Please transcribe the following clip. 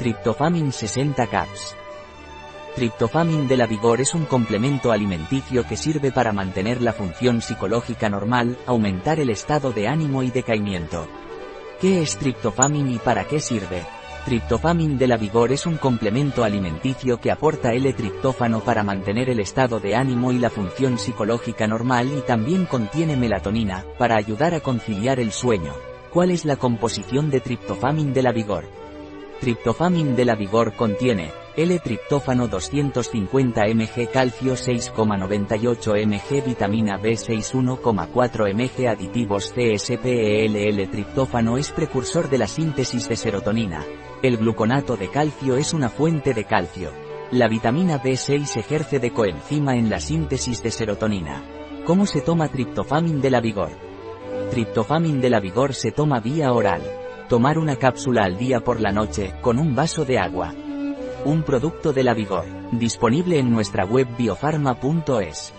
Triptofamin 60 caps. Triptofamin de la Vigor es un complemento alimenticio que sirve para mantener la función psicológica normal, aumentar el estado de ánimo y decaimiento. ¿Qué es triptofamin y para qué sirve? Triptofamin de la Vigor es un complemento alimenticio que aporta L-triptófano para mantener el estado de ánimo y la función psicológica normal y también contiene melatonina, para ayudar a conciliar el sueño. ¿Cuál es la composición de triptofamin de la Vigor? Triptofamin de la Vigor contiene L-triptófano 250 mg calcio 6,98 mg vitamina B6 1,4 mg aditivos CSPEL L-triptófano es precursor de la síntesis de serotonina. El gluconato de calcio es una fuente de calcio. La vitamina B6 ejerce de coenzima en la síntesis de serotonina. ¿Cómo se toma triptofamin de la Vigor? Triptofamin de la Vigor se toma vía oral. Tomar una cápsula al día por la noche, con un vaso de agua. Un producto de la Vigor, disponible en nuestra web biofarma.es.